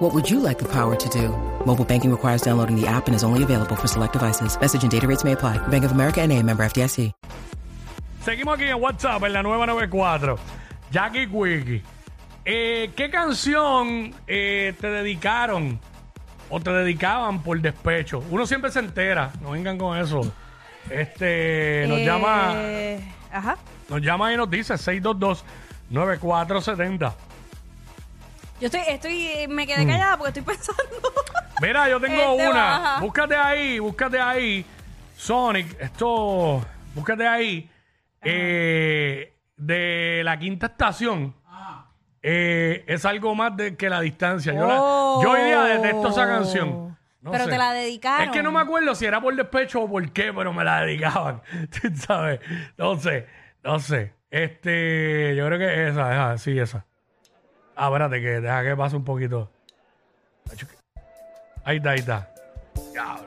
What would you like the power to do? Mobile banking requires downloading the app and is only available for select devices. Message and data rates may apply. Bank of America and a member FDIC. Seguimos aquí en WhatsApp en la 994. Jackie Quickie. Eh, ¿Qué canción eh, te dedicaron o te dedicaban por despecho? Uno siempre se entera, no vengan con eso. Este, nos Eh, llama, Ajá. nos llama y nos dice 622-9470. Yo estoy, estoy, me quedé callada porque estoy pensando. Mira, yo tengo Este una. baja. Búscate ahí, búscate ahí. Sonic, esto, búscate ahí. eh, de la quinta estación. Eh, es algo más de que la distancia. Yo, la- yo hoy día detesto esa canción. No Pero sé. te la dedicaron. Es que no me acuerdo si era por despecho o por qué, pero me la dedicaban. Tú ¿Sabes? No sé, no sé. Este, yo creo que esa, esa, sí, esa. Ah, espérate, que deja que pase un poquito. Ahí está, ahí está. Diablo.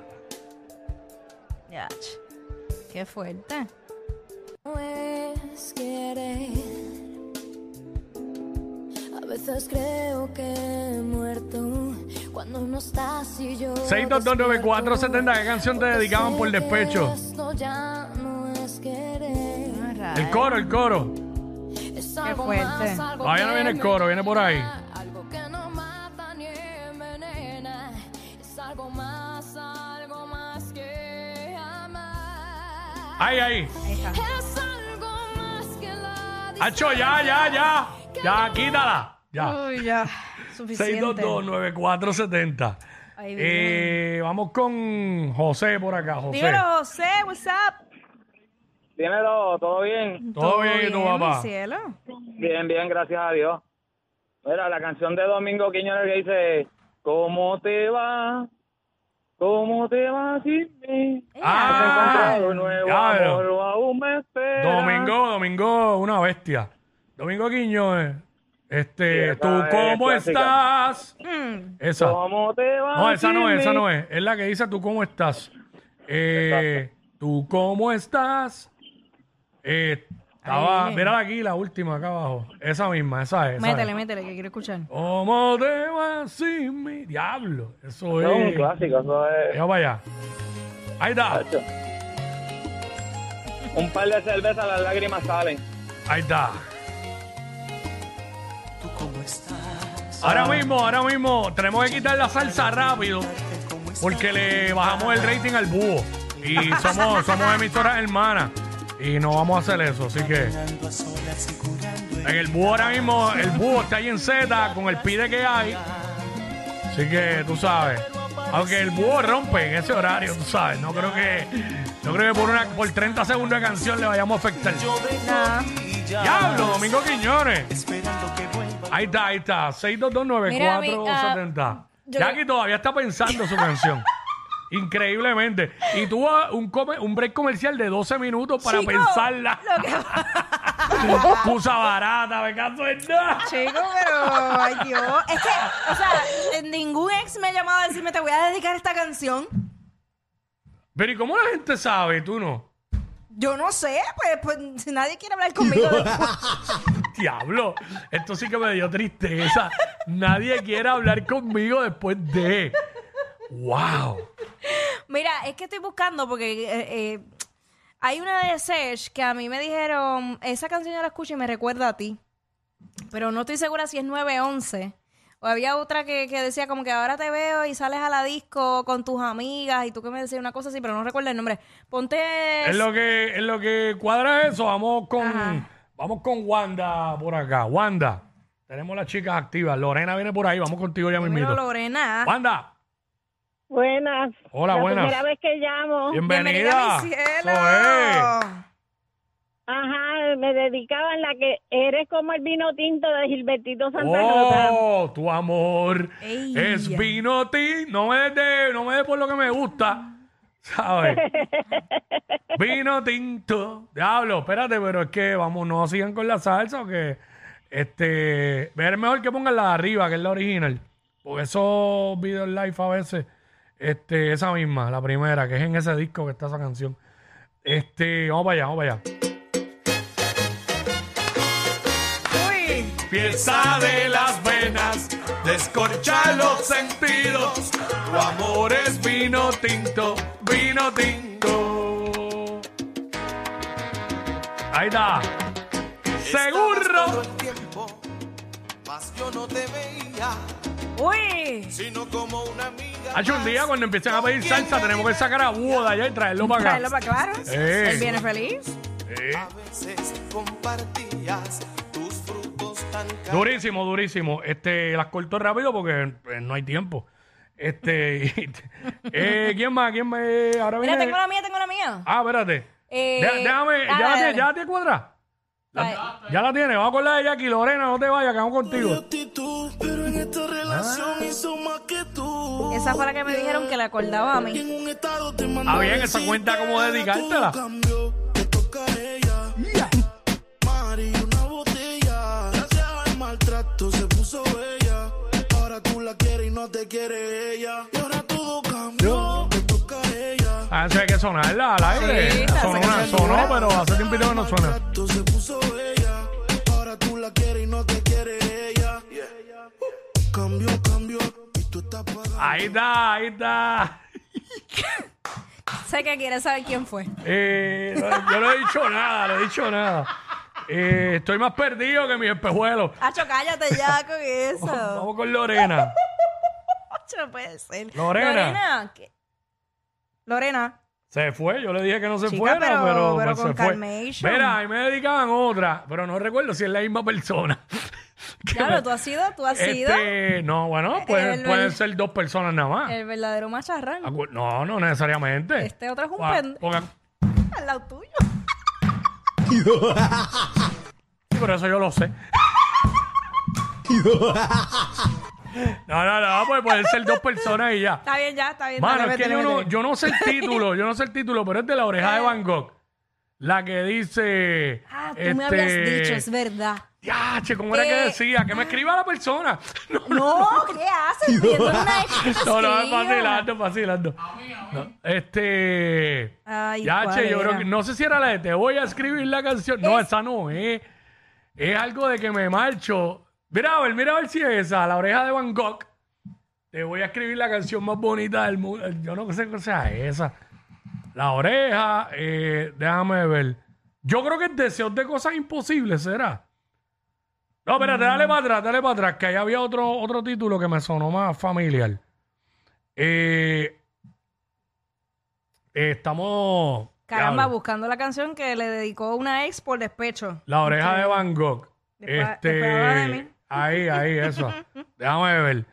Qué fuerte. es querer. A veces creo que he muerto cuando no estás y yo. 6229470, ¿qué canción te dedicaban por despecho? Esto ya no es querer. El coro, el coro. Fuerte. Todavía no viene el coro, viene por ahí. Algo que no mata ni envenena. Es algo más, algo más que amar. Ahí, ahí. Ahí está. Es algo más que la Hacho, ya, ya, ya. Ya, quítala. Ya. Uy, ya. Suficiente. 6229470. Ahí Eh, vamos con José por acá, José. Dímelo, José, what's up? Dímelo, ¿todo bien? ¿Todo bien y tu papá? cielo? Bien, bien, gracias a Dios. Mira, la canción de Domingo Quiñones que dice, ¿cómo te va? ¿Cómo te va sin mí? ¿Has Ah, un nuevo claro. amor aún me? Domingo, Domingo, una bestia. Domingo Quiñones. Este, Sí, ¿tú es cómo estás? Mm, Esa. ¿Cómo te va No, esa no es, esa no es. Es la que dice tú cómo estás. Eh, tú cómo estás. Eh, estaba, mira aquí, la última acá abajo. Esa misma, esa es. esa métele, es. métele, que quiero escuchar. ¿Cómo te vas sin mi diablo? Eso Eso es un es. clásico, eso es... Ya para allá. Ahí está. Un par de cervezas, las lágrimas salen. Ahí está. Ahora mismo, ahora mismo, tenemos que quitar la salsa rápido porque le bajamos el rating al búho. Y somos, somos emisoras hermanas. Y no vamos a hacer eso, así que. En el búho ahora mismo, el búho está ahí en Z con el pide que hay. Así que tú sabes. Aunque el búho rompe en ese horario, tú sabes. No creo que. No creo que por una, por 30 segundos de canción le vayamos a afectar. Diablo, Domingo Quiñones. Ahí está, ahí está. 6229470. yo- Jackie todavía está pensando su canción. Increíblemente. Y tuvo un, come- un break comercial de 12 minutos para Chico, pensarla. lo que- Pusa barata, me caso en nada. Chico, pero, ay Dios. Es que, o sea, ningún ex me ha llamado a decirme, te voy a dedicar esta canción. Pero ¿y cómo la gente sabe? Tú no. Yo no sé, pues, pues si nadie quiere hablar conmigo después. Diablo, esto sí que me dio tristeza. Nadie quiere hablar conmigo después de. ¡Wow! Mira, es que estoy buscando porque eh, eh, hay una de Sesh que a mí me dijeron, esa canción yo la escucho y me recuerda a ti. Pero no estoy segura si es 911. O había otra que, que decía como que ahora te veo y sales a la disco con tus amigas y tú que me decías una cosa así, pero no recuerdo el nombre. Ponte... En lo que, en lo que cuadra eso, vamos con, Ajá. vamos con Wanda por acá. Wanda, tenemos las chicas activas. Lorena viene por ahí, vamos contigo ya mismito. Lorena. Wanda, Buenas. Hola, la buenas. primera vez que llamo. bienvenida. mi cielo. Ajá, me dedicaban la que eres como el vino tinto de Gilbertito Santa Rosa. Oh, tu amor Ey. es vino ti. No me des de- no me des por lo que me gusta, ¿Sabes? Vino tinto. Diablo, espérate, pero es que vamos, no sigan con la salsa o que este. Es mejor que pongan la de arriba, que es la original. Porque esos videos live a veces, este, esa misma, la primera, que es en ese disco que está esa canción. Este, vamos para allá, vamos para allá. Uy, Pieza de las venas, descorcha los sentidos. Tu amor es vino tinto, vino tinto. Ahí está. Seguro. el tiempo, más yo no te veía, uy. sino como una amiga. Hace un día cuando empiecen a pedir salsa, tenemos que sacar a Búho de allá y traerlo para Traerlo acá. para claro. Eh. Él viene feliz. Eh. A veces compartías tus frutos tan caros. Durísimo, durísimo. Este, las corto rápido porque eh, no hay tiempo. Este, eh, ¿quién más? ¿Quién más? Eh, ahora Mira, viene. tengo la mía, tengo la mía. Ah, espérate. Eh, Deja- déjame, dale, ya, la, dale. tiene- ya la tiene cuadra. Ya la tiene. Vamos con la de Jackie. Lorena, no te vayas, que vamos contigo. Esta relación hizo más que tú. Esa fue la que me dijeron que le acordaba a mí. Ah, bien, esa cuenta como dedicártela. cambió, te ella. Mari, una botella. Gracias al maltrato se puso bella. Ahora tú la quieres y no te quiere ella. Y ahora todo cambió, te toca a ella. Ah, eso hay que sonarla al aire. Sí, sonó, una- sonó, pero hace tiempo que no suena. Maltrato se puso bella. Ahora tú la quieres y no te quiere ella. Cambió, cambió. Y tú estás pagando. Ahí está, ahí está. Sé que quiere saber quién fue. Eh, no, yo no he dicho nada, no he dicho nada. Eh, estoy más perdido que mi espejuelo. Hacho, cállate ya con eso. Vamos con Lorena. Hacho, no puede ser. Lorena. Lorena. ¿qué? Lorena. Se fue, yo le dije que no se Chica, fuera, pero- pero, pero pues con se fue. Mira, ahí me dedicaban otra, pero no recuerdo si es la misma persona. Claro, me- tú has sido, tú has sido Este, no, bueno, puede- El- pueden ser dos personas nada más. el verdadero macharrán. Acu- No, no necesariamente. Este otro es un Ponga- pen- ponga- Al lado tuyo. Sí, pero eso yo lo sé. No, no, no, pues pueden ser dos personas y ya. Está bien, ya, está bien. Mano, dale, es que métele, yo no, sé el título, yo no sé el título, pero es de la oreja de Van Gogh. La que dice. Ah, tú me habías este, dicho, es verdad. Ya, che, ¿cómo era que Eh, decía? Que me escriba la persona. No, No, ¿qué haces? Una no, no, es vacilando, vacilando. No, este. Ay, ya, ¿cuál che, yo era? creo que. No sé si era la de te voy a escribir la canción. No, Es- esa no es. Es algo de que me marcho. Mira, a ver, mira a ver si es esa, la oreja de Van Gogh. Te voy a escribir la canción más bonita del mundo. Yo no sé qué sea esa. La oreja, eh, déjame ver. Yo creo que es deseos de cosas imposibles, ¿será? No, espérate, dale para atrás, dale para atrás, que ahí había otro, otro título que me sonó más familiar. Eh, eh, estamos. Caramba, diablo, buscando la canción que le dedicó una ex por despecho. La oreja de Van Gogh. Después- este, después habla de mí. ahí, ahí, eso. Déjame ver.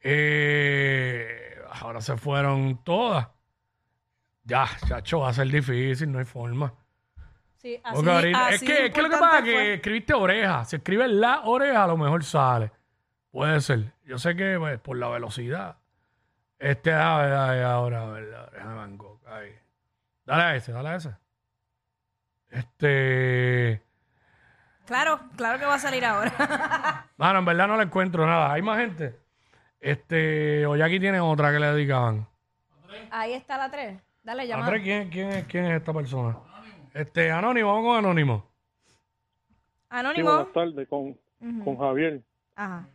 Eh, ahora se fueron todas. Ya, chacho, va a ser difícil, no hay forma. Sí, así, es que, es que lo que pasa es que fue. escribiste oreja. Si escribes la oreja, a lo mejor sale. Puede ser. Yo sé que pues, por la velocidad. Este, a ver, a ver, ahora, a ver, la oreja de. Ahí. Dale a ese, dale a ese. Este. Claro, claro que va a salir ahora. Mano, en verdad no le encuentro nada. Hay más gente. Este, o ya aquí tiene otra que le dedicaban. Ahí está la 3. Dale, llama. Andrés, ¿quién, quién, es, ¿quién es esta persona? Este, Anónimo, vamos con Anónimo. Sí, Anónimo. buenas tardes, con, con Javier. Ajá.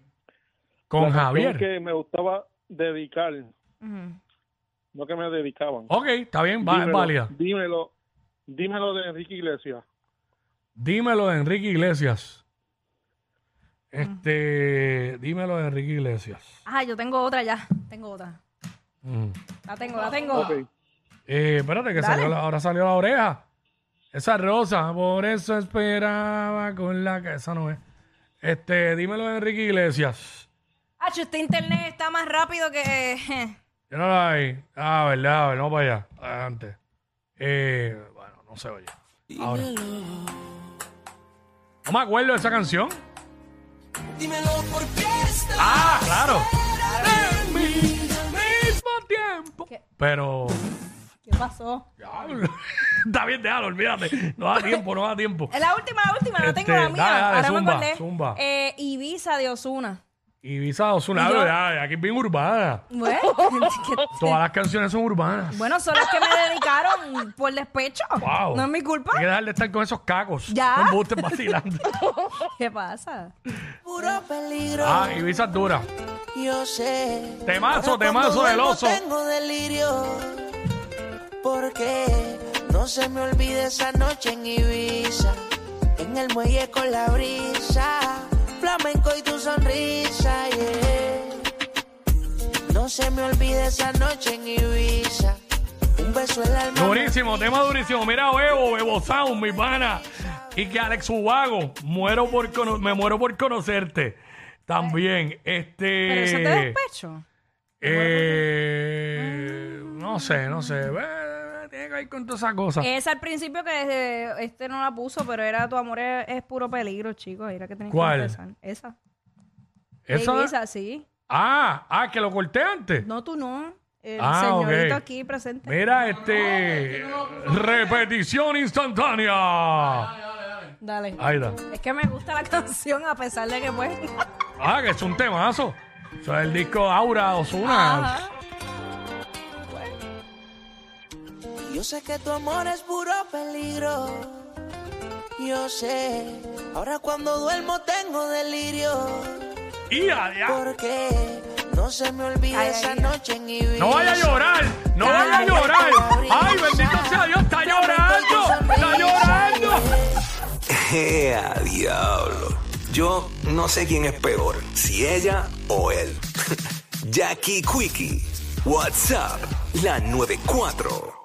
Con La canción Javier. que me gustaba dedicar, ujú. no que me dedicaban. Ok, está bien, va, es dímelo, válida. dímelo, dímelo de Enrique Iglesias. Dímelo de Enrique Iglesias. Este, dímelo de Enrique Iglesias. Ah, yo tengo otra ya. Tengo otra. Mm. La tengo, la tengo. Ok. Eh, espérate, que Dale. salió la- ahora salió la oreja. Esa rosa, por eso esperaba con la que esa no es. Este, dímelo Enrique Iglesias. Ah, este internet está más rápido que. Yo no la hay. A ver, a ver, vamos para allá. Adelante. Eh, bueno, no se oye. Ahora. No me acuerdo de esa canción. Dímelo por qué estás Ah, claro. En mi mismo tiempo. ¿Qué? Pero, Qué ¿Qué pasó? Está bien, déjalo, olvídate. No da tiempo, no da tiempo. Es la última, la última, no tengo Este, la mía. dale, dale, Ahora zumba, me acordé. zumba. Eh, Ibiza de Osuna. Ibiza Osuna, Y yo- ya, aquí es bien urbana. Bueno, que- Todas las canciones son urbanas. bueno, son las que me dedicaron por despecho. Wow. No es mi culpa. Hay que dejar de estar con esos cacos. Ya. No embustes vacilando. ¿Qué pasa? Puro peligro. ah, Ibiza es dura. Yo sé. Temazo, Ahora temazo cuando del duermo oso. Tengo delirio. Porque no se me olvide esa noche en Ibiza. En el muelle con la brisa. Flamenco y tu sonrisa, yeah. No se me olvide esa noche en Ibiza. Un beso en el alma. Durísimo, tema durísimo. Mira, Bebo, Bebo Sound, mi pana. Y que Alex Ubago, muero por cono- me muero por conocerte. También, este. Pero eso te despecho. Eh, no sé, no sé. Eh, Tiene que con todas esas cosas. Es al principio que este no la puso, pero era tu amor es, es puro peligro, chicos. Era que tenías ¿Cuál? que empezar. Esa. ¿Eso? Ibiza, sí. Ah, ah, que lo corté antes. No, tú no. El Ah, señorito ok. aquí presente. Mira, este. Repetición instantánea. Dale. Ahí está. Es que me gusta la canción a pesar de que pues. Ah, que es un temazo. Eso es el disco Aura Osuna. Ajá. Yo sé que tu amor es puro peligro. Yo sé. Ahora cuando duermo tengo delirio. Y allá. Porque no se me olvida Ay, esa ay. noche en Ibiza. No vaya a llorar. No vaya a llorar. Ay, bendito sea Dios. Está llorando. Está llorando. ¡Ea, diablo! Yo no sé quién es peor, si ella o él. Jackie Quickie, WhatsApp, la 94.